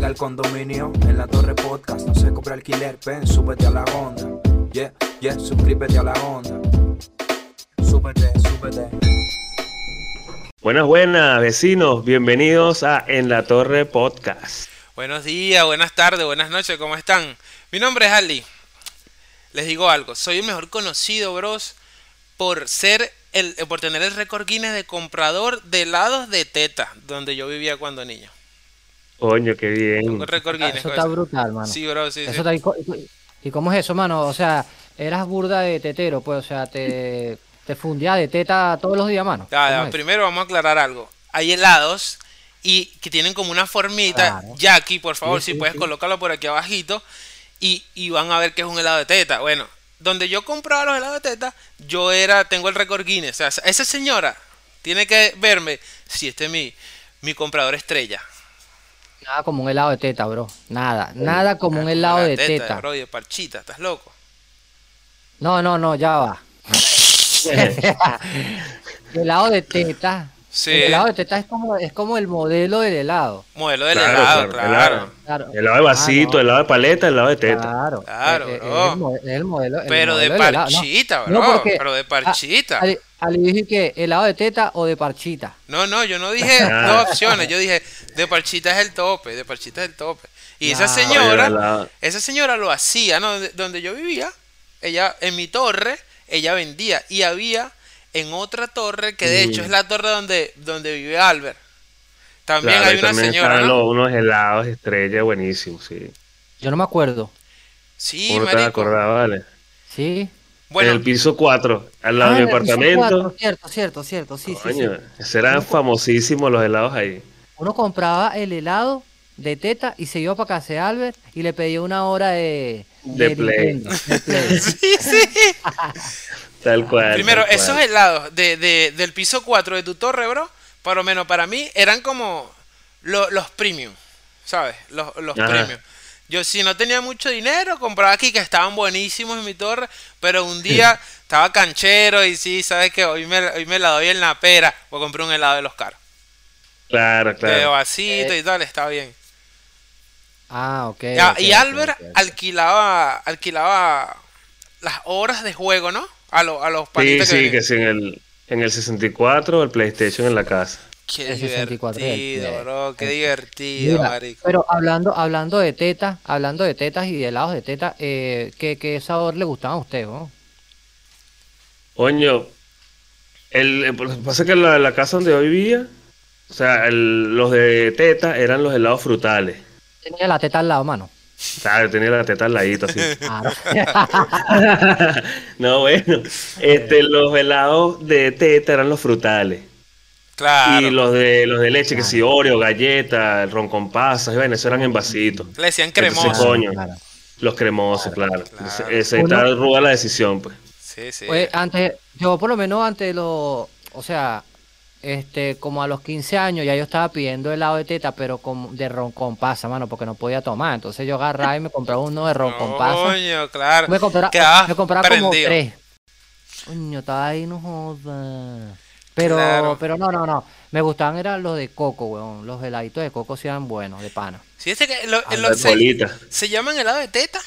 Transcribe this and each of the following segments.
Llega el condominio en la torre podcast. No se compra alquiler, ven, súbete a la onda. Yeah, yeah, suscríbete a la onda. Súbete, súbete. Buenas, buenas, vecinos. Bienvenidos a En la Torre Podcast. Buenos días, buenas tardes, buenas noches, ¿cómo están? Mi nombre es Ali. Les digo algo, soy el mejor conocido, bros, por ser el, por tener el récord Guinness de comprador de helados de teta, donde yo vivía cuando niño. Coño, qué bien. El récord Guinness. Eso está eso. brutal, mano. Sí, bro, sí, Eso sí. está- y, co- y- ¿y cómo es eso, mano? O sea, eras burda de tetero, pues, o sea, te, te fundía de teta todos los días, mano. Primero vamos a aclarar algo. Hay helados y que tienen como una formita. Claro. Jackie, por favor, Sí, si sí, puedes sí. colocarlo por aquí abajito. Y, y van a ver que es un helado de teta. Bueno, donde yo compraba los helados de teta, yo era, tengo el récord Guinness. O sea, esa señora tiene que verme si este es mi, mi comprador estrella. Nada como un helado de teta, bro. Nada, nada como un helado La de teta. Bro, y de parchita, ¿estás loco? No, no, no, ya va. helado de teta. Sí. El helado de teta es como, es como el modelo del helado. Modelo del Claro, helado, claro, claro. helado. Claro. Helado de vasito, Ah, no. helado de paleta, helado de teta. Claro, Claro, bro. Es el, el modelo. el Pero de parchita, No, bro. porque- pero de Ah, parchita. Ali, Ali dije que helado de teta o de parchita. No, no, yo no dije dos opciones, yo dije de parchita es el tope, de parchita es el tope. Y esa. Oye, señora, esa señora lo hacía, ¿no? Donde, donde yo vivía, ella, en mi torre, ella vendía. Y había en otra torre, que de hecho es la torre donde, donde vive Albert. También Claro, hay una también señora, están ¿no? los- unos helados estrella buenísimos, sí. Yo no me acuerdo. Sí, ¿Cómo no te vas a marico. acordar, vale? ¿Sí? Bueno, En el piso 4, al lado Ah, el piso apartamento. cuatro, Cierto, cierto, cierto. Sí, sí, sí. Coño, esos eran famosísimos los helados ahí. Uno compraba el helado de teta y se iba para casa de Albert y le pedía una hora de, De play. Nintendo, de play. sí, sí. Tal cual. Primero, tal cual. esos helados de, de- del piso 4 de tu torre, bro, por lo menos para mí, eran como lo- los premium, ¿sabes? Los, los premium. Yo si no tenía mucho dinero, compraba aquí que estaban buenísimos en mi torre, pero un día estaba canchero y sí, ¿sabes que Hoy me, hoy me la doy en la pera, voy a comprar un helado de los caros. Claro, De claro. vasito y tal, está bien. Ah, ok. Ya, ok, y Albert alquilaba alquilaba las horas de juego, ¿no? A, lo- a los Sí, panitas sí, venían. que sí, en el, en el 64, el PlayStation en la casa. Qué 64 divertido, Play. bro, qué divertido, Mira, marico. pero hablando, hablando de tetas, hablando de tetas y de helados de teta, eh, ¿qué, qué sabor le gustaba a usted, no? Coño, el, el- lo que pasa es que la, la casa donde yo vivía, o sea, el- los de teta eran los helados frutales. Tenía la teta al lado, mano. Claro, tenía la teta al ladito así. No, bueno, este, los helados de teta eran los frutales. Claro. Y los de los de leche, que si Oreo, galleta, el ron con pasas, y bueno, eso eran en vasitos. Le decían Entonces, cremoso. coño. Claro. Los cremosos, claro. Uno- está ruda la decisión, pues. Sí, sí. Pues antes, yo por lo menos antes de los, o sea, este, como a los 15 años ya yo estaba pidiendo helado de teta, pero con, de ron con pasa, mano, porque no podía tomar. Entonces yo agarraba y me compraba uno de ron con pasa. Coño, claro. Me compraba, me compraba como tres. Coño, estaba ahí, no joda. Pero, Claro. pero no, no, no. Me gustaban eran los de coco, weón. Los heladitos de coco sí eran buenos, de pana. Sí, este que lo- lo- se, bolitas. se llaman helado de teta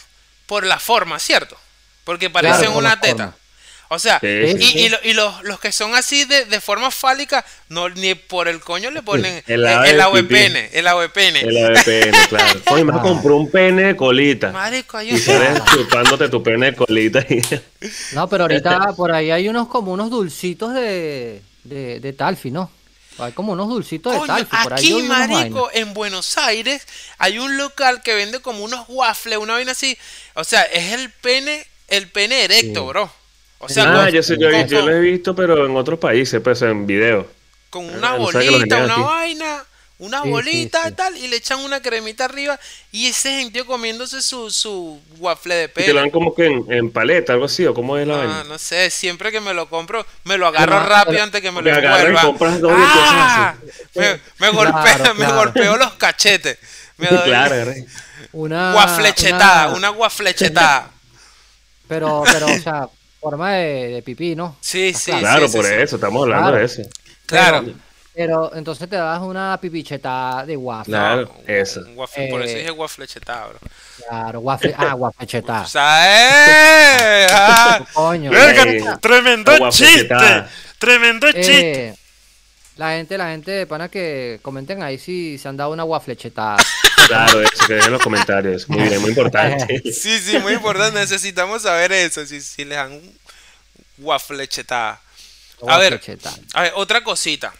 por la forma, ¿cierto? Porque parecen Claro, una teta. forma. O sea, Sí, y, sí. y lo- y los, los que son así de, de forma fálica, no ni por el coño le ponen el, el pene, el pene. El pene, claro. Coño, me Ah. compró un pene de colita. Marico, hay Y un... sales chupándote tu pene de colita. y- No, pero ahorita por ahí hay unos como unos dulcitos de, de, de Talfi, ¿no? Hay como unos dulcitos de Talfi. Por ahí aquí, marico, en Buenos Aires, hay un local que vende como unos waffles, una vaina así. O sea, es el pene, el pene erecto, bro. O sea, ah, yo, sé, yo, con- yo lo he visto, pero en otros países, pues en video. con una Ah, lo bolita, una aquí. vaina, una Sí, bolita sí. y tal, y le echan una cremita arriba. Y ese gentío comiéndose su, su waffle de Y te lo dan como que en, en paleta, algo así, o cómo es la Ah, vaina. no sé, siempre que me lo compro, me lo agarro Pero- rápido antes que me lo agarras y envuelva. compras dos y ¡Ah! empiezas Me, me Claro, golpea- me claro. golpeo los cachetes. Me doy claro. Una, guaflechetada, una- una guaflechetada. Pero, pero, o sea, forma de, de pipí, ¿no? Sí, Ah, sí, claro. Claro, sí, por sí, sí. eso, estamos hablando Claro. de eso. Claro. Pero entonces te das una pipicheta de waffle. Claro, un- eso. un waffle, por eso Eh, dije waffle chetado, bro. Claro, waffle. Ah, waffle O cheta. sea, ¡eh! Ah, Coño. verga, Eh, tremendo chiste. Tremendo chiste. La gente, la gente de pana que comenten ahí si se han dado una waffle chetada. Claro, eso, que dejen en los comentarios. Muy bien, muy importante. Sí, sí, muy importante. Necesitamos saber eso. Si, si les dan waffle chetada. A ver, a ver, otra cosita.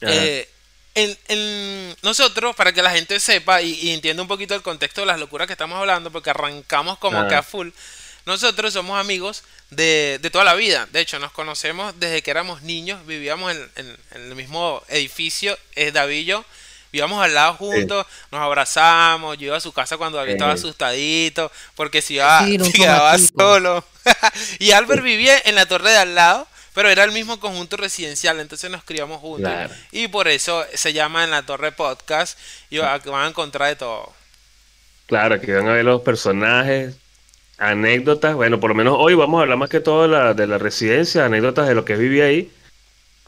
Eh, en, en- nosotros, para que la gente sepa y, y entienda un poquito el contexto de las locuras que estamos hablando, porque arrancamos como Ajá. que a full, nosotros somos amigos de, de toda la vida. De hecho, nos conocemos desde que éramos niños, vivíamos en, en- en el mismo edificio, es David y yo. Vivíamos al lado juntos, nos abrazamos, yo iba a su casa cuando David Sí. estaba asustadito, porque si iba, Sí, no, quedaba solo. y Albert vivía en la torre de al lado, pero era el mismo conjunto residencial, entonces nos criamos juntos. Claro. Y por eso se llama En la Torre Podcast. Y va- que van a encontrar de todo. Claro, aquí van a ver los personajes, anécdotas. Bueno, por lo menos hoy vamos a hablar más que todo de la, de la residencia, anécdotas de lo que viví ahí.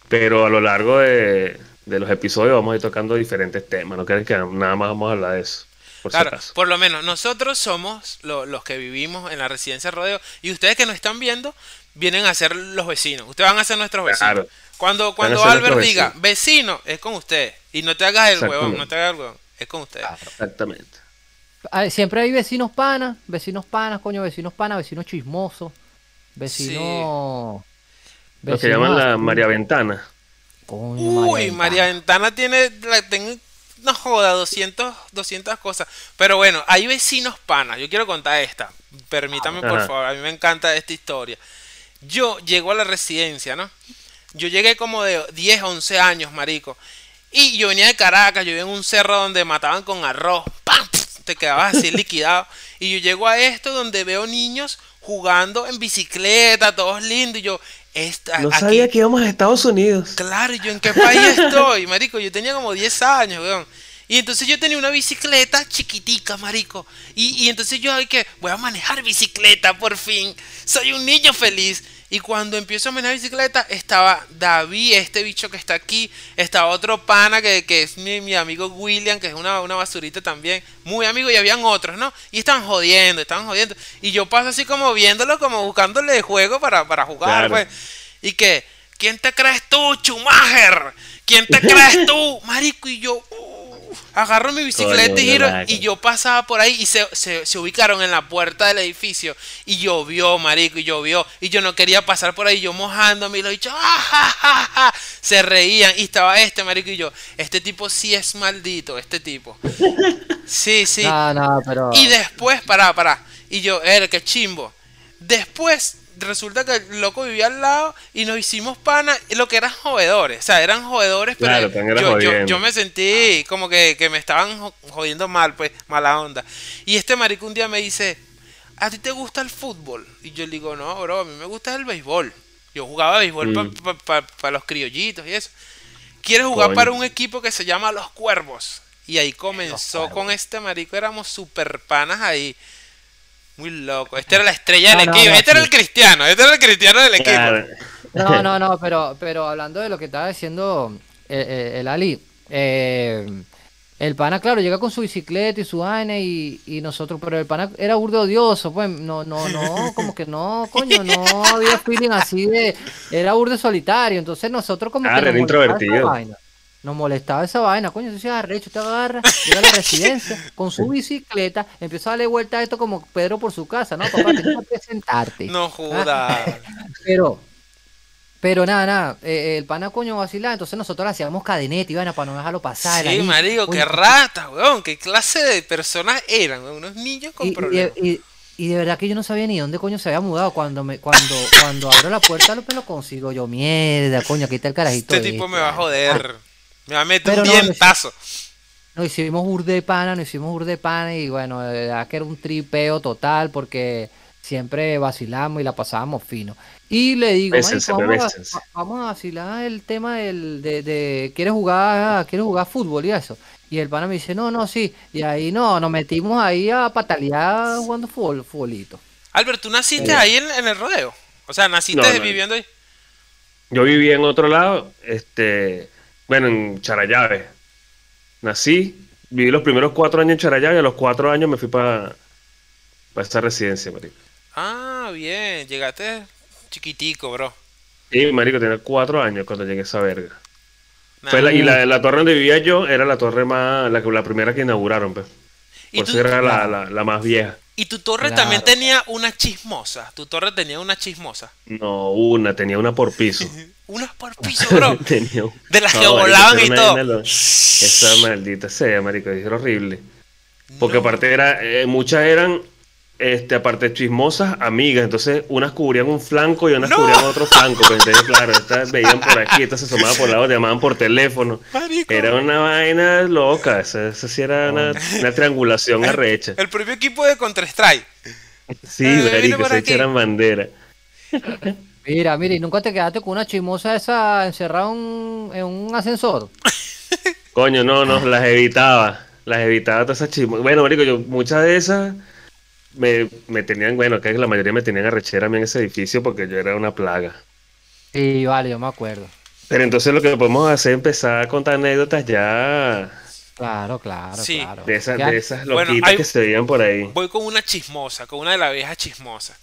Pero a lo largo de, de los episodios vamos a ir tocando diferentes temas. No creen que nada más vamos a hablar de eso. Por Claro, por lo menos nosotros somos lo- los que vivimos en la residencia Rodeo. Y ustedes que nos están viendo, vienen a ser los vecinos. Ustedes van a ser nuestros vecinos. Claro. Cuando, cuando Albert diga vecino, es con usted. Y no te hagas el huevón, no te hagas el huevón. Es con usted. Exactamente. Ah, Siempre hay vecinos panas, vecinos panas, coño, vecinos panas, vecinos chismosos, vecinos... Lo que llaman la. María Ventana. Coño, Uy, Ventana. María Ventana tiene, la, tengo, no joda, 200, 200 cosas. Pero bueno, hay vecinos panas. Yo quiero contar esta. Permítame, por favor. A mí me encanta esta historia. Yo llego a la residencia, ¿no? Yo llegué como de 10, 11 años, marico. Y yo venía de Caracas, yo vivía en un cerro donde mataban con arroz. ¡Pam! Te quedabas así liquidado. Y yo llego a esto donde veo niños jugando en bicicleta, todos lindos. Y yo, esta, No aquí- sabía que íbamos a Estados Unidos. Claro, ¿y ¿yo en qué país estoy, marico? Yo tenía como 10 años, weón. Y entonces yo tenía una bicicleta chiquitica, marico. Y, y entonces yo, ay, que voy a manejar bicicleta, por fin. Soy un niño feliz. Y cuando empiezo a manejar bicicleta, estaba David, este bicho que está aquí. Estaba otro pana que, que es mi, mi amigo William, que es una, una basurita también. Muy amigo, y habían otros, ¿no? Y estaban jodiendo, estaban jodiendo. Y yo paso así como viéndolo, como buscándole juego para, para jugar, Claro. pues. Y que, ¿quién te crees tú, Schumacher? ¿Quién te crees tú? Marico, y yo uh, agarro mi bicicleta Coño, y giro. Y yo pasaba por ahí y se, se, se ubicaron en la puerta del edificio. Y llovió, marico, y llovió. Y yo no quería pasar por ahí, yo mojándome. Y lo dicho, ¡ah, ja, ja, ja! Se reían. Y estaba este, marico, y yo, este tipo sí es maldito, este tipo. Sí, sí. No, no, pero... Y después, pará, pará. Y yo, eh, qué chimbo. Después, resulta que el loco vivía al lado y nos hicimos pana, lo que eran jodedores. O sea, eran jodedores, pero Claro, yo, yo, me sentí como que, que me estaban jo- jodiendo mal, pues, mala onda. Y este marico un día me dice, ¿a ti te gusta el fútbol? Y yo le digo, no, bro, a mí me gusta el béisbol. Yo jugaba béisbol Mm. para los criollitos y eso. ¿Quieres jugar Coño. para un equipo que se llama Los Cuervos? Y ahí comenzó con este marico, éramos super panas ahí. Muy loco. Este era la estrella del No, equipo. no, este era el cristiano. Este era el cristiano del equipo. Claro. No, no, no, pero, pero hablando de lo que estaba diciendo eh, eh, el Ali, eh, el pana, claro, llega con su bicicleta y su vaina y, y nosotros, pero el pana era burdo odioso, pues, no, no, no, como que no, coño, no había feeling así de, era burdo solitario, entonces nosotros como Ah, que era introvertido. vaina. Nos molestaba esa vaina, coño, entonces arrecho, te agarra, llega a la residencia con su bicicleta, empieza a darle vuelta a esto como Pedro por su casa, ¿no? Papá, tienes que presentarte. No joda. Pero, pero nada, nada, eh, el pana coño vacilaba, entonces nosotros le hacíamos cadeneta y vaina para no dejarlo pasar. Sí, marico, qué rata, weón. Qué clase de personas eran, weón? Unos niños con y, problemas. y- y de verdad que yo no sabía ni dónde coño se había mudado. Cuando me, cuando, cuando abro la puerta lo, lo consigo yo, mierda, coño, aquí está el carajito. Este tipo me va a joder. Me va a meter Pero un no, no, hicimos burde de pana, nos hicimos burde de pana y bueno, de verdad que era un tripeo total porque siempre vacilamos y la pasábamos fino. Y le digo, Bésense, "Marico, vamos, a, bésense". va- vamos a vacilar el tema del, de, de ¿quieres jugar, quieres jugar fútbol y eso? Y el pana me dice, no, no, sí. Y ahí no, nos metimos ahí a patalear jugando fútbol, futbolito. Albert, ¿tú naciste Eh. ahí en, en el rodeo? O sea, naciste No, no. viviendo ahí. Yo vivía en otro lado, este, bueno, en Charallave. Nací, viví los primeros cuatro años en Charallave y a los cuatro años me fui para esta residencia, marico. Ah, bien, llegaste chiquitico, bro. Sí, marico, tenía cuatro años cuando llegué a esa verga. Nah. Fue la- y la, la torre donde vivía yo era la torre más, la, que- la primera que inauguraron, pues. ¿Y Por tú- eso era la, la- la más vieja. Y tu torre Claro. también tenía una chismosa. Tu torre tenía una chismosa. No, una, tenía una por piso. Unas por piso, bro. Tenía un- De las que volaban y todo. Esa maldita sea, marico, era horrible. Porque No. aparte era, eh, muchas eran, este, aparte chismosas, amigas. Entonces, unas cubrían un flanco y unas No. cubrían otro flanco. pues, entonces, claro, estas veían por aquí, estas se asomaban por lado, llamaban por teléfono. Marico. Era una vaina loca, esa, esa sí era una, una triangulación arrecha. El propio equipo de Counter-Strike. Sí, Eh, marico, se echaran bandera. Mira, mira, y nunca te quedaste con una chismosa esa encerrada en un- en un ascensor. Coño, no, no, las evitaba. Las evitaba todas esas chismosas. Bueno, marico, yo muchas de esas me, me tenían, bueno, que la mayoría me tenían arrechera a mí en ese edificio porque yo era una plaga. Sí, vale, yo me acuerdo. Pero entonces lo que podemos hacer es empezar a contar anécdotas ya Claro, claro, Sí. claro. de esas, de esas Bueno, loquitas hay- que se veían por ahí. Voy con una chismosa, con una de las viejas chismosas.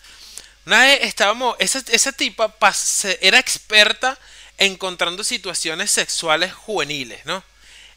Vez estábamos, esa, esa tipa era experta encontrando situaciones sexuales juveniles, ¿no?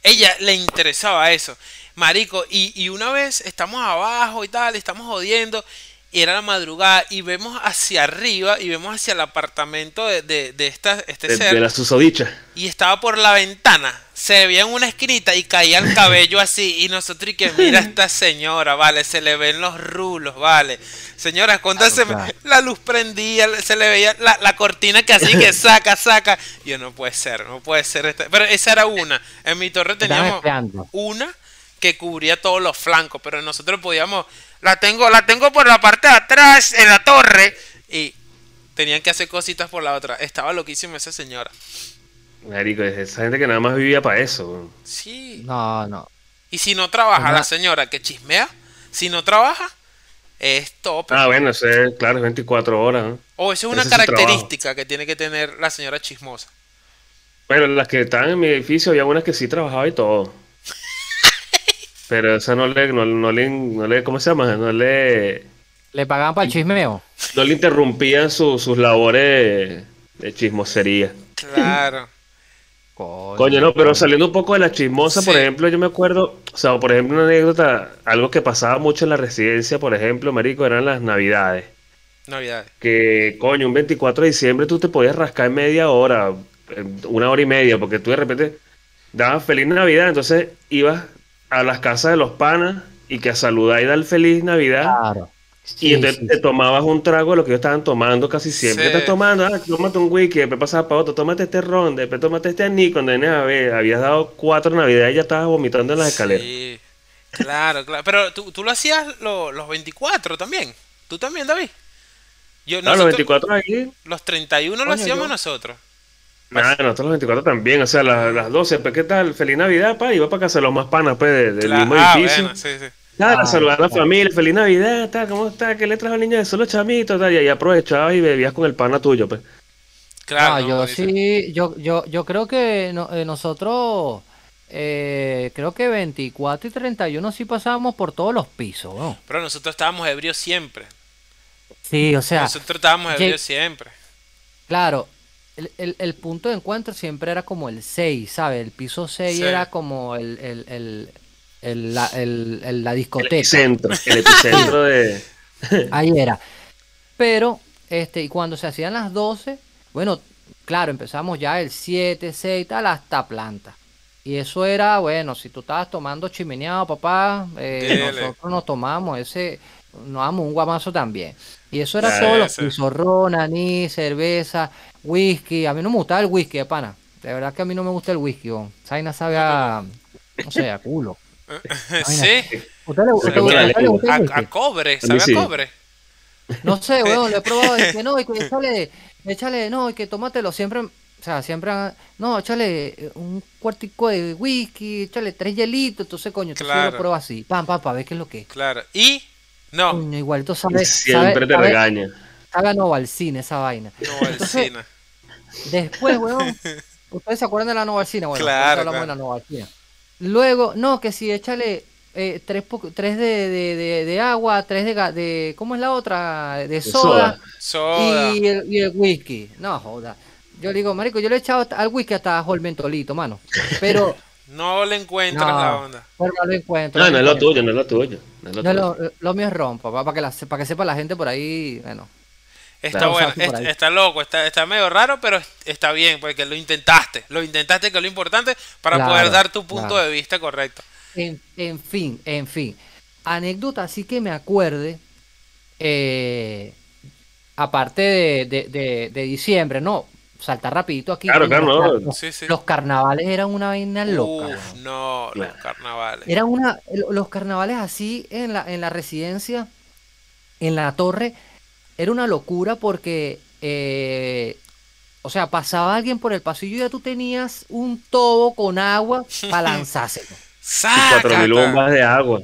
Ella le interesaba eso, marico, y, y una vez estamos abajo y tal, estamos jodiendo, y era la madrugada, y vemos hacia arriba, y vemos hacia el apartamento de, de, de esta, este De, ser, de la susodicha. y estaba por la ventana. Se veía en una esquinita y caía el cabello así. Y nosotros, y que mira a esta señora, vale, se le ven los rulos, vale. Señora, cuando se me- la luz prendía, se le veía la, la cortina que así que saca, saca. Y yo, no puede ser, no puede ser. esta-". Pero esa era una. En mi torre teníamos una que cubría todos los flancos, pero nosotros podíamos, la tengo, la tengo por la parte de atrás en la torre y tenían que hacer cositas por la otra. Estaba loquísima esa señora. Marico, es esa gente que nada más vivía para eso. Sí. No, no. Y si no trabaja Una- la señora que chismea, si no trabaja, es tope. Ah, bueno, eso es, claro, es 24 horas. ¿no? o eso es una ese es su característica que tiene que tener la señora chismosa. Bueno, las que estaban en mi edificio, había unas que sí trabajaba y todo. Pero esa no le, no, no le, no le, ¿cómo se llama? No le, Le pagaban para el chismeo. no le interrumpían su- sus labores de chismosería. Claro. Coño, no, pero saliendo un poco de la chismosa, por ejemplo, yo me acuerdo, o sea, por ejemplo, una anécdota, algo que pasaba mucho en la residencia, por ejemplo, marico, eran las navidades. Navidades. Que, coño, un 24 de diciembre tú te podías rascar en media hora, una hora y media, porque tú de repente dabas feliz Navidad, entonces ibas a las casas de los panas y que a saludar y dar feliz Navidad. Claro. Y entonces sí, te tomabas un trago de lo que ellos estaban tomando casi siempre. Sí. ¿Qué estás tomando? Ah, tómate un whisky, después pasabas para otro, tómate este ron, después tómate este aní. Cuando vienes a ver, habías dado cuatro navidades y ya estabas vomitando en las escaleras. Sí. Claro, claro. Pero tú, tú lo hacías lo- los 24 también. ¿Tú también, David? Yo, Ah, los nosotros- 24 ahí. los 31 lo hacíamos yo- nosotros. Nada, nosotros los 24 también. O sea, las, las 12, pues, ¿qué tal? Feliz Navidad, pa. Iba para casa de los más panas, pues, de- del Claro. mismo Ah, edificio. bueno, sí, sí. Nada, Ah, saludar a la familia, feliz Navidad, tal, ¿cómo está? ¿Qué le trajo al niño de solo chamito? Tal, y ahí aprovechabas y bebías con el pana tuyo, pues. Claro. No, no, yo dice. sí, yo, yo, yo creo que no- eh, nosotros, eh, creo que 24 y 31 sí pasábamos por todos los pisos, ¿no? Pero nosotros estábamos ebrios siempre. Sí, o sea, nosotros estábamos ebrios siempre. claro, el, el- el punto de encuentro siempre era como el 6, ¿sabes? El piso 6 Sí. era como el, el, el, el- la, el- el- la El discoteca. epicentro, el epicentro de... Ahí era. Pero, este, y cuando se hacían las 12, bueno, claro, empezamos ya el 7, 6, tal, hasta planta. Y eso era, bueno, si tú estabas tomando chimeneado, papá, eh, nosotros nos tomamos ese, nos damos un guamazo también. Y eso era Ah, ese. pisos, ron, anís, cerveza, whisky. A mí no me gustaba el whisky, de pana. De verdad que a mí no me gusta el whisky, bon. Esa vaina sabe a, no sé, a culo. sí. ¿Usted le, usted- gusta a la usted le gusta A, el whisky? a cobre, ¿sabe a sí. cobre? No sé, weón, lo he probado. Y que no, y que échale, échale, no, y que tómatelo siempre. O sea, siempre. No, échale eh, un cuartico de whisky, échale tres hielitos. Entonces, coño, tú Claro. lo pruebas así. Pam, pam, para ver qué es lo que es. Claro. Y no, Coño, igualito sabe. Siempre sabe, te sabe- regaña. sabe a Novalcine esa vaina. Después, weón, ¿Ustedes se acuerdan de la Novalcina? Bueno, Claro, ahorita hablamos claro. de la Novalcina. Luego, no, que si échale eh, tres, tres de, de, de, de agua, tres de, de. ¿Cómo es la otra? De soda. Soda. Y, el, y el whisky. No, joda. Yo le digo, marico, yo le he echado al whisky hasta bajo el mentolito, mano. Pero No le encuentras No. la onda. pero no lo encuentro. No, no es lo tuyo, no es lo tuyo. No es lo No, tuyo. lo, lo mío es ron, papá, para que, la, para que sepa la gente por ahí. Bueno, Está Claro. bueno, está loco, está, está medio raro, pero es- está bien, porque lo intentaste. Lo intentaste, que es lo importante, para Claro, poder dar tu punto claro. de vista correcto. en, en fin, en fin. Anécdota, así que me acuerde. eh, aparte de, de, de- de diciembre, no. Saltar rapidito aquí. Claro, claro, los, no. los- Sí, sí. los carnavales eran una vaina loca. Uf, no, los Claro. carnavales. Eran una, los carnavales así en la, en la residencia, en la torre, era una locura porque, eh, o sea, pasaba alguien por el pasillo y ya tú tenías un tobo con agua para lanzárselo. Y cuatro mil bombas de agua.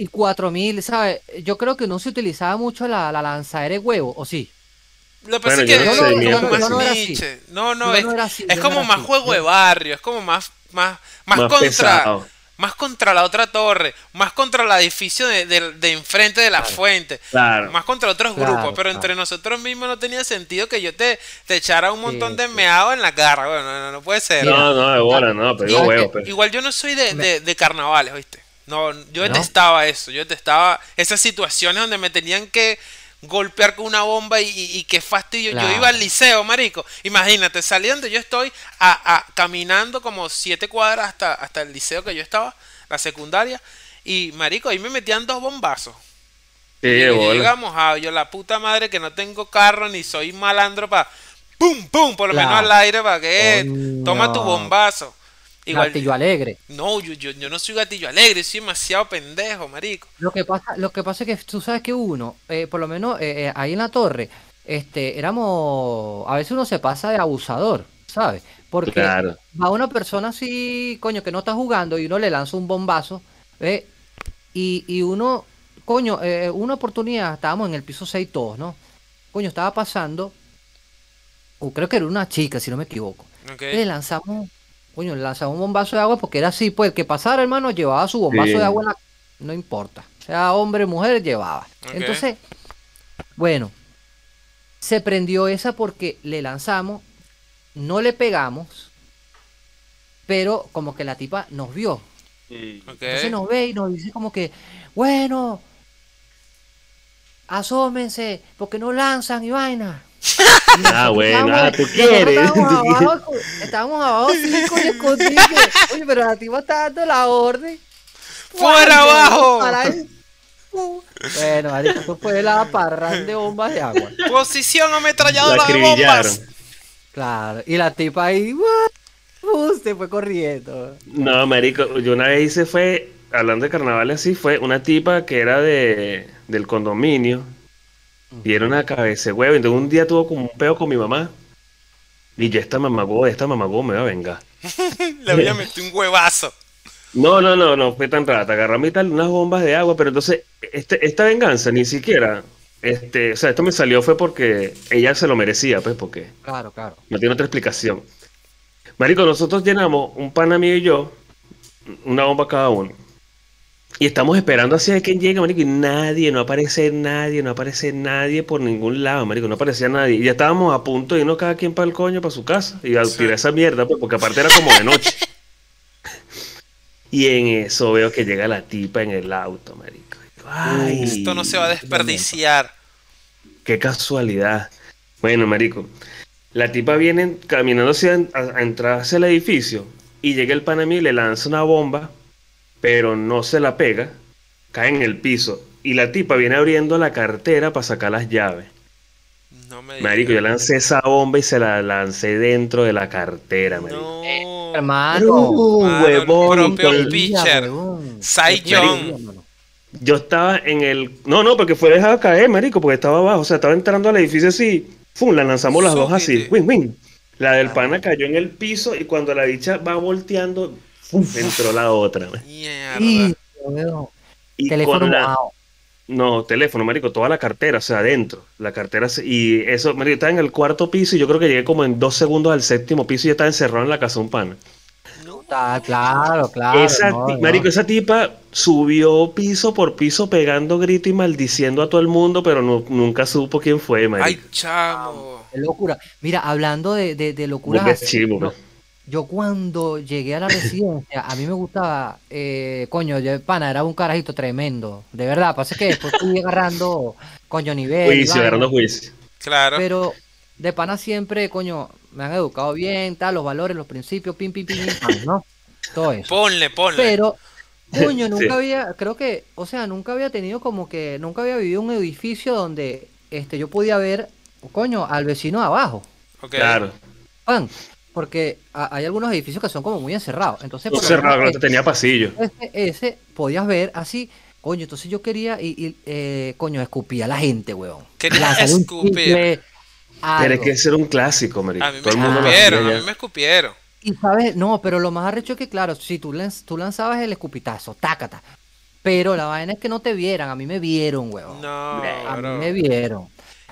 Y 4000, ¿sabes? Yo creo que no se utilizaba mucho la, la lanzadera de huevo, ¿o sí? Lo que pasa Bueno, es que yo no es sé, como más niche. No, no, es, no era así, es como más así. juego de barrio, es como más, más, más, Más contra, pesado. más contra la otra torre, más contra el edificio de, de- de enfrente de la fuente, Claro. más contra otros Claro, grupos, pero claro. entre nosotros mismos no tenía sentido que yo te, te echara un montón Sí, de sí. meado en la cara, bueno, no, no puede ser. No, no, de bola, no, pero yo ¿sabes huevo, pues. Igual yo no soy de, de, de carnavales, ¿viste? No, yo ¿No? detestaba eso, yo detestaba esas situaciones donde me tenían que golpear con una bomba y, y- y qué fastidio. Claro. Yo iba al liceo, marico. Imagínate, salí donde yo estoy a, a- caminando como siete cuadras hasta, hasta el liceo que yo estaba, la secundaria. Y, marico, ahí me metían dos bombazos. Sí, Y yo llegamos a yo la puta madre que no tengo carro ni soy malandro para pum pum por lo Claro. menos al aire para que Coño. toma tu bombazo. Igual Gatillo alegre. no, yo, yo, yo no soy gatillo alegre, soy demasiado pendejo, marico. Lo que pasa, lo que pasa es que tú sabes que uno, eh, por lo menos eh, eh, ahí en la torre, este, éramos, a veces uno se pasa de abusador, ¿sabes? Porque Claro. va una persona así, coño, que no está jugando y uno le lanza un bombazo, ¿eh? Y, y uno, coño, eh, una oportunidad, estábamos en el piso 6 todos, ¿no? Coño, estaba pasando, o creo que era una chica, si no me equivoco. Le lanzamos, coño, le lanzamos un bombazo de agua porque era así, pues el que pasara, hermano, llevaba su bombazo Sí. de agua en la... No importa, sea hombre o mujer, llevaba. Entonces, bueno, se prendió esa porque le lanzamos, no le pegamos, pero como que la tipa nos vio. Entonces nos ve y nos dice como que, bueno, asómense, porque no lanzan y vaina. Ah, bueno, ah, tú quieres. Estábamos abajo, estábamos abajo cinco y escondidos. Oye, pero la tipa está dando la orden. ¡Fuera abajo! para ahí. Bueno, marico, eso fue la parrán de bombas de agua. Posición La ametralladora de bombas. Claro, y la tipa ahí, ¡guau! uh, se fue corriendo. No, marico, yo una vez hice fue, hablando de carnavales así, fue una tipa que era de, del condominio y era una cabeza de huevo. Entonces un día tuvo como un peo con mi mamá y yo esta mamagó, esta mamagó me va a vengar. Le voy a meter un huevazo. No, no, no, no fue tan rata. Agarró y tal unas bombas de agua, pero entonces este, esta venganza ni siquiera, este, o sea, esto me salió fue porque ella se lo merecía, pues, porque Claro, claro. no tiene otra explicación. Marico, nosotros llenamos, un pana mío y yo, una bomba cada uno. Y estamos esperando así a que llegue, marico, y nadie, no aparece nadie, no aparece nadie por ningún lado, marico, no aparecía nadie. Y ya estábamos a punto de irnos cada quien para el coño, para su casa, y a Sí. tirar esa mierda, pues, porque aparte era como de noche. y en eso veo que llega la tipa en el auto, marico. Ay, Esto no se va a desperdiciar. Qué casualidad. Bueno, marico. La tipa viene caminando hacia a, a entrar hacia el edificio y llega el pana mío y le lanza una bomba, pero no se la pega, cae en el piso y la tipa viene abriendo la cartera para sacar las llaves. No me Marico, yo lancé esa bomba y se la lancé dentro de la cartera, marico. No. Hermano. Uh, Mano, huevón, propio pitcher. porquería, mano. Yo estaba en el. No, no, porque fue dejado caer, marico, porque estaba abajo. O sea, estaba entrando al edificio así. ¡Fum! La lanzamos las dos así. ¡Win, win! La del pana cayó en el piso y cuando la bicha va volteando, ¡fum! entró la otra. Mierda. Y, teléfono con la. No, teléfono, marico, toda la cartera, o sea, adentro. La cartera, se- y eso, marico, estaba en el cuarto piso y yo creo que llegué como en dos segundos al séptimo piso y ya estaba encerrado en la casa de un pana. Está- claro, claro. esa, no, no. marico, esa tipa subió piso por piso pegando grito y maldiciendo a todo el mundo, pero no- nunca supo quién fue, marico. Ay, chamo. Qué locura. Mira, hablando de, de, de locuras así, chivo. Yo cuando llegué a la residencia, a mí me gustaba, eh, coño, yo, pana, era un carajito tremendo, de verdad, pasa que después fui agarrando, coño, nivel, Juicio, agarrando juicio. Claro. pero de pana siempre, coño, me han educado bien, tal, los valores, los principios, pim, pim, pim, pim, ¿no? Todo eso. Ponle, ponle. Pero, coño, nunca Sí. había, creo que, o sea, nunca había tenido como que, nunca había vivido un edificio donde este, yo podía ver, coño, al vecino de abajo, Ok. Claro. pan, porque a- hay algunos edificios que son como muy encerrados. Entonces, No por cerrado, claro, tenía pasillo. ese, ese podías ver así, coño, entonces yo quería, y, y, eh, coño, escupía a la gente, weón. Quería escupir. Pero es que ese era un clásico, marico. A mí me Todo el mundo lo escupieron, a mí me escupieron. Y sabes, no, pero lo más arrecho es que, claro, si tú, lanz- tú lanzabas el escupitazo, tácata. Pero la vaina es que no te vieran, a mí me vieron, weón. No, a mí bro. me vieron.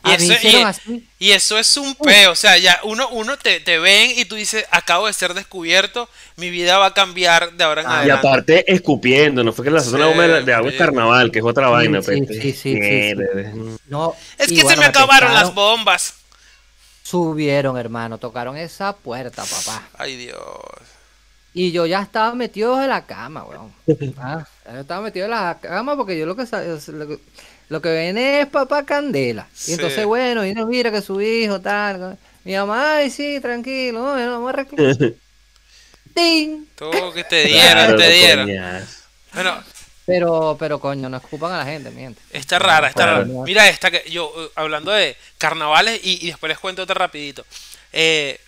Y eso- y- así. Y eso es un peo, o sea, ya uno, uno te, te ven y tú dices, acabo de ser descubierto, mi vida va a cambiar de ahora en Ah, Y adelante. aparte, escupiendo, no fue que la Sí, zona de agua es carnaval, que es otra Sí, vaina. sí, pues. sí, sí, sí, sí. Mierda. No, es y que se me acabaron las bombas. Subieron, hermano, tocaron esa puerta, papá. Ay, Dios. Y yo ya estaba metido en la cama, weón. Ah, yo estaba metido en la cama porque yo lo que es- lo que, lo que viene es papá candela. Y Sí. entonces, bueno, y no mira que su hijo, tal. Mi mamá, ay, sí, tranquilo, no, no, vamos a arreglar. ¡Ting! Tú que te dieron, Claro, te dieron. Bueno, Pero, pero coño, no escupan a la gente, miente. está rara, está rara. Mira esta que yo, eh, hablando de carnavales y, y después les cuento otra rapidito. Eh,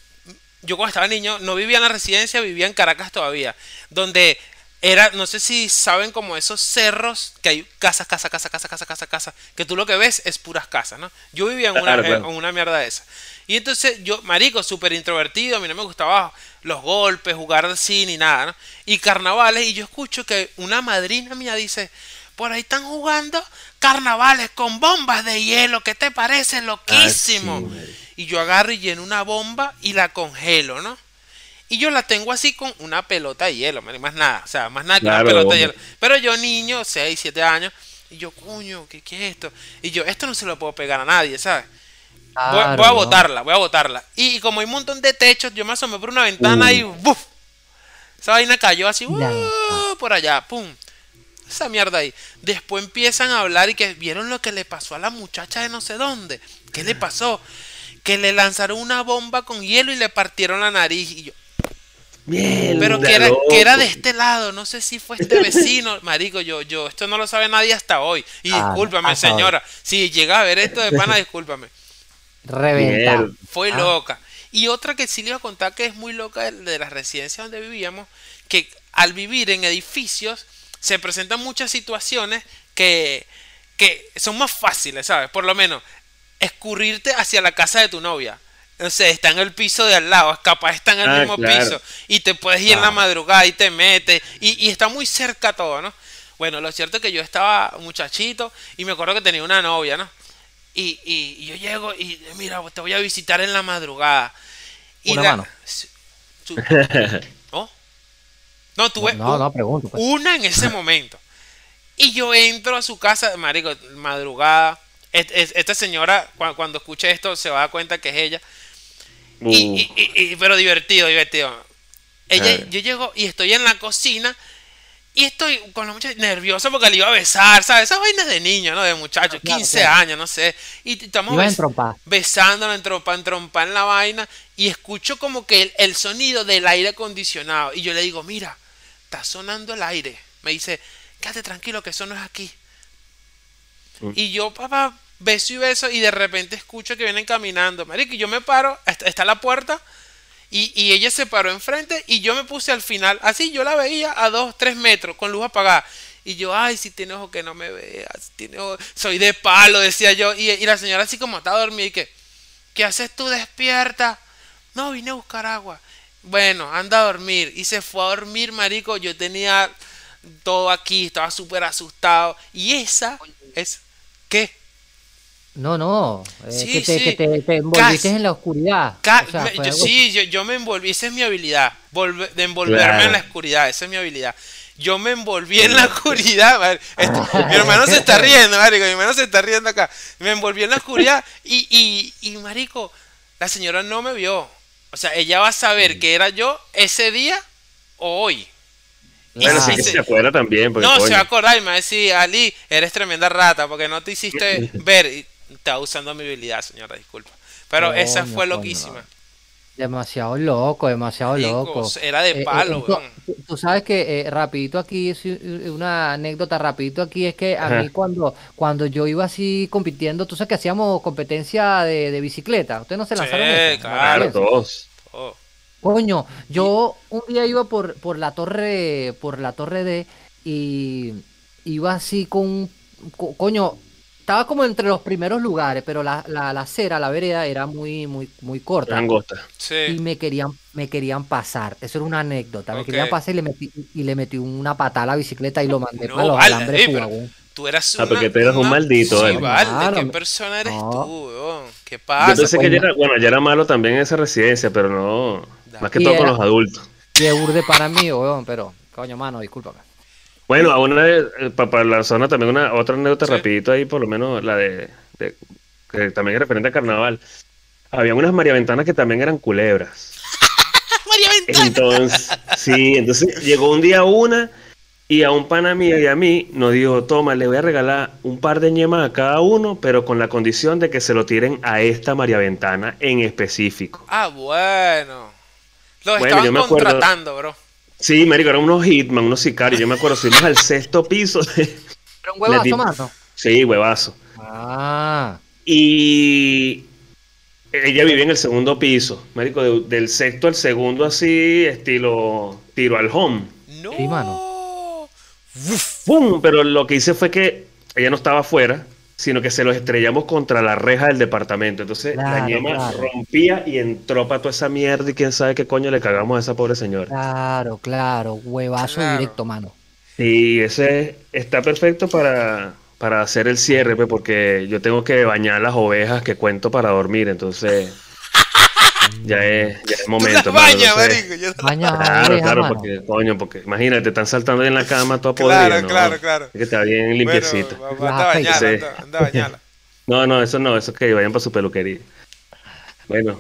yo cuando estaba niño no vivía en la residencia, vivía en Caracas todavía, donde era, no sé si saben como esos cerros que hay casas, casa, casa, casa, casa, casa, casa, que tú lo que ves es puras casas, ¿no? Yo vivía en una, Claro, claro. en una mierda de esa. Y entonces yo, marico, súper introvertido, a mí no me gustaba los golpes, jugar así ni nada, ¿no? Y carnavales, y yo escucho que una madrina mía dice, por ahí están jugando carnavales con bombas de hielo, ¿qué te parece? Loquísimo. Ah, sí, marico. y yo agarro y lleno una bomba y la congelo, ¿no? Y yo la tengo así con una pelota de hielo, man, y más nada, o sea, más nada que Claro, una pelota de hielo. Pero yo niño, 6, 7 años, y yo, coño, ¿qué, ¿qué es esto? Y yo, esto no se lo puedo pegar a nadie, ¿sabes? Voy, Claro, voy a botarla, voy a botarla. Y, y como hay un montón de techos, yo me asomé por una ventana Uh. y ¡buf! Esa vaina cayó así, ¡uh! por allá, ¡pum! Esa mierda ahí. Después empiezan a hablar y que vieron lo que le pasó a la muchacha de no sé dónde. ¿Qué le pasó? Que le lanzaron una bomba con hielo y le partieron la nariz. Y yo, Mierda, pero que era, que era de este lado, no sé si fue este vecino, marico, yo, yo, esto no lo sabe nadie hasta hoy. Y Ah, discúlpame, hoy. señora, si llega a ver esto de pana, discúlpame. Reventar. Mierda. Fue Ah. loca. Y otra que sí le iba a contar que es muy loca de, de las residencias donde vivíamos, que al vivir en edificios se presentan muchas situaciones que, que son más fáciles, ¿sabes? Por lo menos, escurrirte hacia la casa de tu novia. No sé, está en el piso de al lado, capaz está en el Ah, mismo claro. piso y te puedes ir en la Claro. madrugada y te metes y, y está muy cerca todo, ¿no? Bueno, lo cierto es que yo estaba muchachito y me acuerdo que tenía una novia, ¿no? Y, y- y yo llego y mira, te voy a visitar en la madrugada. Y Una la- mano. ¿No? No, tuve No, no, pregunto. pues. una en ese momento. Y yo entro a su casa, marico, madrugada. Esta señora, cua- cuando escuche esto, se va a dar cuenta que es ella. Uh, Y, y- y- y- pero divertido, divertido. Ella, Ah. yo llego y estoy en la cocina y estoy con la muchacha nerviosa porque le iba a besar, ¿sabes? Esas vainas de niño, ¿no? De muchacho, Claro, 15 claro. años, no sé. Y estamos bes- besándola en trompa, en trompa en la vaina y escucho como que el, el sonido del aire acondicionado. Y yo le digo, mira, está sonando el aire. Me dice, quédate tranquilo que eso no es aquí. Y yo, papá, beso y beso y de repente escucho que vienen caminando. Marico, y yo me paro, está, está la puerta y, y ella se paró enfrente y yo me puse al final. Así yo la veía a dos, tres metros con luz apagada. Y yo, ay, si tiene ojo que no me veas. Tiene ojo- Soy de palo, decía yo. Y, y la señora así como estaba dormida y que, ¿qué haces tú despierta? No, vine a buscar agua. Bueno, anda a dormir. Y se fue a dormir, marico. Yo tenía todo aquí, estaba súper asustado. Y esa es... No, no, eh, Sí, que, te, sí. que te, te envolviste en la oscuridad. Ca- O sea, yo- algo- sí, yo, yo me envolví, esa es mi habilidad, volve- de envolverme Claro. en la oscuridad, esa es mi habilidad. Yo me envolví en la oscuridad, esto- mi hermano se está riendo, marico, mi hermano se está riendo acá. Me envolví en la oscuridad y, y, y, marico, la señora no me vio. O sea, ella va a saber que era yo ese día o hoy. Bueno, sí que se- se acuerda también. Porque, no, se coño, va a acordar y me va a decir, Ali, eres tremenda rata porque no te hiciste ver. Estaba usando mi habilidad, señora, disculpa. Pero esa fue loquísima. Demasiado loco, demasiado loco. era de Eh, eh, palo, tú- weón. tú, tú sabes que eh, rapidito aquí, es una anécdota rapidito aquí, es que a Ajá. mí cuando, cuando yo iba así compitiendo, tú sabes que hacíamos competencia de, de bicicleta, ¿ustedes no se Sí, lanzaron esa? claro. Claro, todos. Oh. Coño, yo un día iba por, por la torre, por la torre D y iba así con, co- coño, estaba como entre los primeros lugares, pero la, la, la acera, la vereda era muy, muy, muy corta. Angosta. y Sí. me querían, me querían pasar. Eso era una anécdota. Me querían pasar y le metí, y le metí una patada a la bicicleta y lo mandé No, para los vale, alambres pero-. Tú eras Ah, porque tú eras un maldito, Sí, vale. vale. Claro, ¿Qué persona eres no. tú, weón? ¿Qué Yo pasa? pensé que ya era, bueno, ya era malo también en esa residencia, pero no. Da. Más que Y todo con los adultos. Y es burde para mí, weón, pero, coño, mano, discúlpame. Bueno, a una de- eh, pa- para la zona también una otra anécdota Sí. rapidito ahí, por lo menos la de, de- que también es referente a carnaval. Había unas mariaventanas que también eran culebras. María Ventana. Entonces, sí, entonces llegó un día una y a un pana mío y a mí nos dijo, toma, le voy a regalar un par de ñemas a cada uno, pero con la condición de que se lo tiren a esta mariaventana en específico. Ah, bueno. Los Bueno, estaban yo me acuerdo- contratando, bro. Sí, marico, eran unos hitman, unos sicarios. Yo me acuerdo, subimos al sexto piso. de- Pero un huevazo, mano. Sí, huevazo. Ah, Y ella vivía en el segundo piso, marico, de- del sexto al segundo así, estilo tiro al home. No. Sí, mano. ¡Pum! Pero lo que hice fue que ella no estaba afuera, sino que se los estrellamos contra la reja del departamento. Entonces la ñema claro. rompía y entró para toda esa mierda y quién sabe qué coño le cagamos a esa pobre señora. claro, claro. Huevazo Claro. directo, mano. Y ese está perfecto para, para hacer el cierre, pues, porque yo tengo que bañar las ovejas que cuento para dormir, entonces ya es, ya es Tú momento. las hermano, bañas, marico. Yo- Claro, claro, porque, coño, porque imagínate, te están saltando ahí en la cama toda Claro, podrida, ¿no? claro, claro. Es que está bien limpiecita. Bueno, anda a bañarla, Sí. anda, anda a bañarla. No, no, eso no, eso es que vayan para su peluquería. Bueno,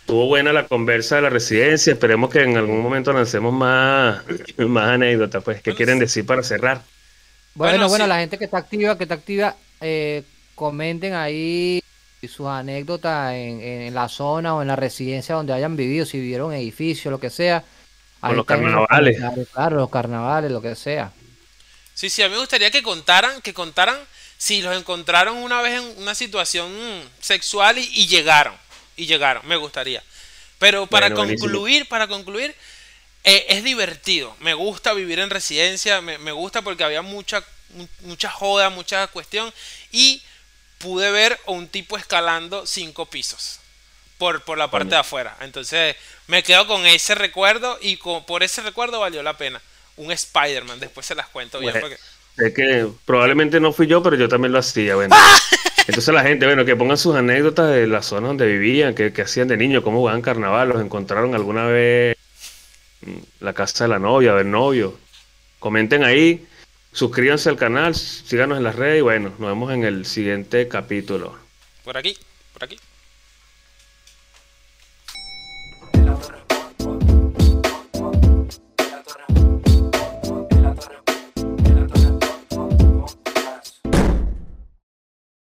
estuvo buena la conversa de la residencia, esperemos que en algún momento lancemos más, más anécdotas, pues, ¿qué quieren decir para cerrar? Bueno, Bueno, bueno, sí. la gente que está activa, que está activa, eh, comenten ahí sus anécdotas en, en la zona o en la residencia donde hayan vivido, si vivieron en edificios, lo que sea. Ahí los carnavales. Claro, los carnavales, lo que sea. Sí, sí, a mí me gustaría que contaran, que contaran si los encontraron una vez en una situación sexual y, y llegaron. Y llegaron, me gustaría. Pero para Bueno, buenísimo. concluir, para concluir, eh, es divertido. Me gusta vivir en residencia, me, me gusta porque había mucha, mu- mucha joda, mucha cuestión. Y pude ver a un tipo escalando cinco pisos por, por la parte de afuera. Entonces me quedo con ese recuerdo y con- por ese recuerdo valió la pena. Un Spider-Man, después se las cuento bien. Bueno. Porque... Es que probablemente no fui yo, pero yo también lo hacía, bueno. Entonces la gente, bueno, que pongan sus anécdotas de la zona donde vivían, que, que hacían de niño, cómo jugaban carnaval, los encontraron alguna vez en la casa de la novia, del novio. Comenten ahí, suscríbanse al canal, síganos en las redes y bueno, nos vemos en el siguiente capítulo. Por aquí, por aquí.